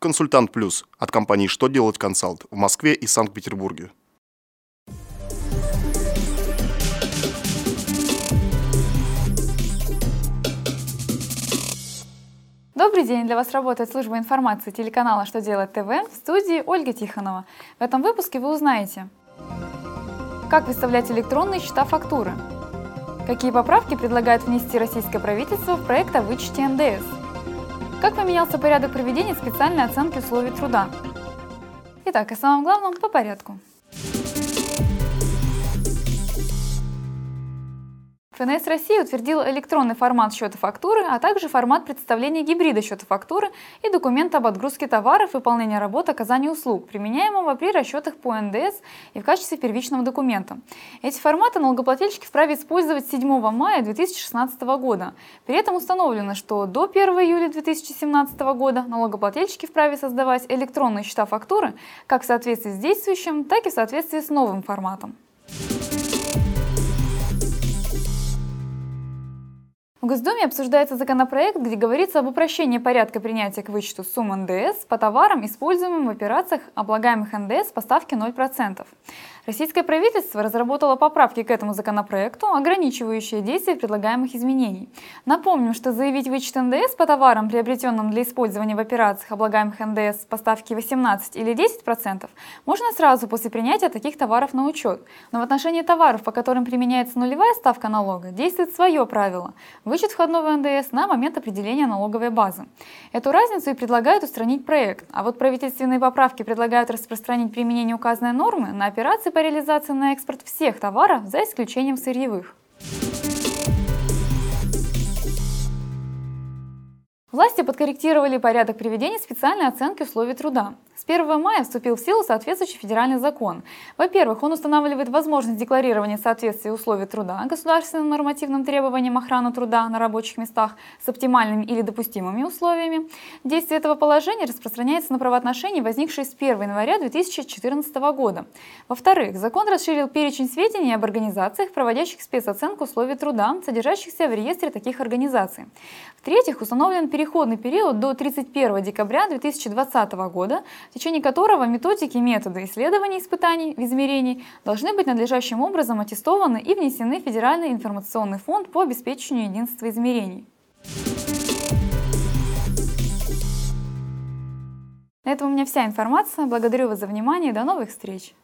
Консультант Плюс от компании «Что делать консалт» в Москве и Санкт-Петербурге. Добрый день! Для вас работает служба информации телеканала «Что делать ТВ» в студии Ольга Тихонова. В этом выпуске вы узнаете, как выставлять электронные счета фактуры, какие поправки предлагает внести российское правительство в проект о вычете НДС, как поменялся порядок проведения специальной оценки условий труда. Итак, о самом главном по порядку. ФНС России утвердил электронный формат счета фактуры, а также формат представления гибрида счета фактуры и документа об отгрузке товаров, выполнения работ, оказания услуг, применяемого при расчетах по НДС и в качестве первичного документа. Эти форматы налогоплательщики вправе использовать с 7 мая 2016 года. При этом установлено, что до 1 июля 2017 года налогоплательщики вправе создавать электронные счета фактуры как в соответствии с действующим, так и в соответствии с новым форматом. В Госдуме обсуждается законопроект, где говорится об упрощении порядка принятия к вычету сумм НДС по товарам, используемым в операциях, облагаемых НДС по ставке 0%. Российское правительство разработало поправки к этому законопроекту, ограничивающие действие предлагаемых изменений. Напомним, что заявить вычет НДС по товарам, приобретенным для использования в операциях, облагаемых НДС по ставке 18 или 10%, можно сразу после принятия таких товаров на учет. Но в отношении товаров, по которым применяется нулевая ставка налога, действует свое правило – вычет входного НДС на момент определения налоговой базы. Эту разницу и предлагают устранить проект, а вот правительственные поправки предлагают распространить применение указанной нормы на операции по реализации на экспорт всех товаров, за исключением сырьевых. Власти подкорректировали порядок приведения специальной оценки условий труда. С 1 мая вступил в силу соответствующий федеральный закон. Во-первых, он устанавливает возможность декларирования соответствия условий труда государственным нормативным требованиям охраны труда на рабочих местах с оптимальными или допустимыми условиями. Действие этого положения распространяется на правоотношения, возникшие с 1 января 2014 года. Во-вторых, закон расширил перечень сведений об организациях, проводящих спецоценку условий труда, содержащихся в реестре таких организаций. В-третьих, установлен переходный период до 31 декабря 2020 года, в течение которого методики методы исследований испытаний в измерении должны быть надлежащим образом аттестованы и внесены в Федеральный информационный фонд по обеспечению единства измерений. На этом у меня вся информация. Благодарю вас за внимание до новых встреч!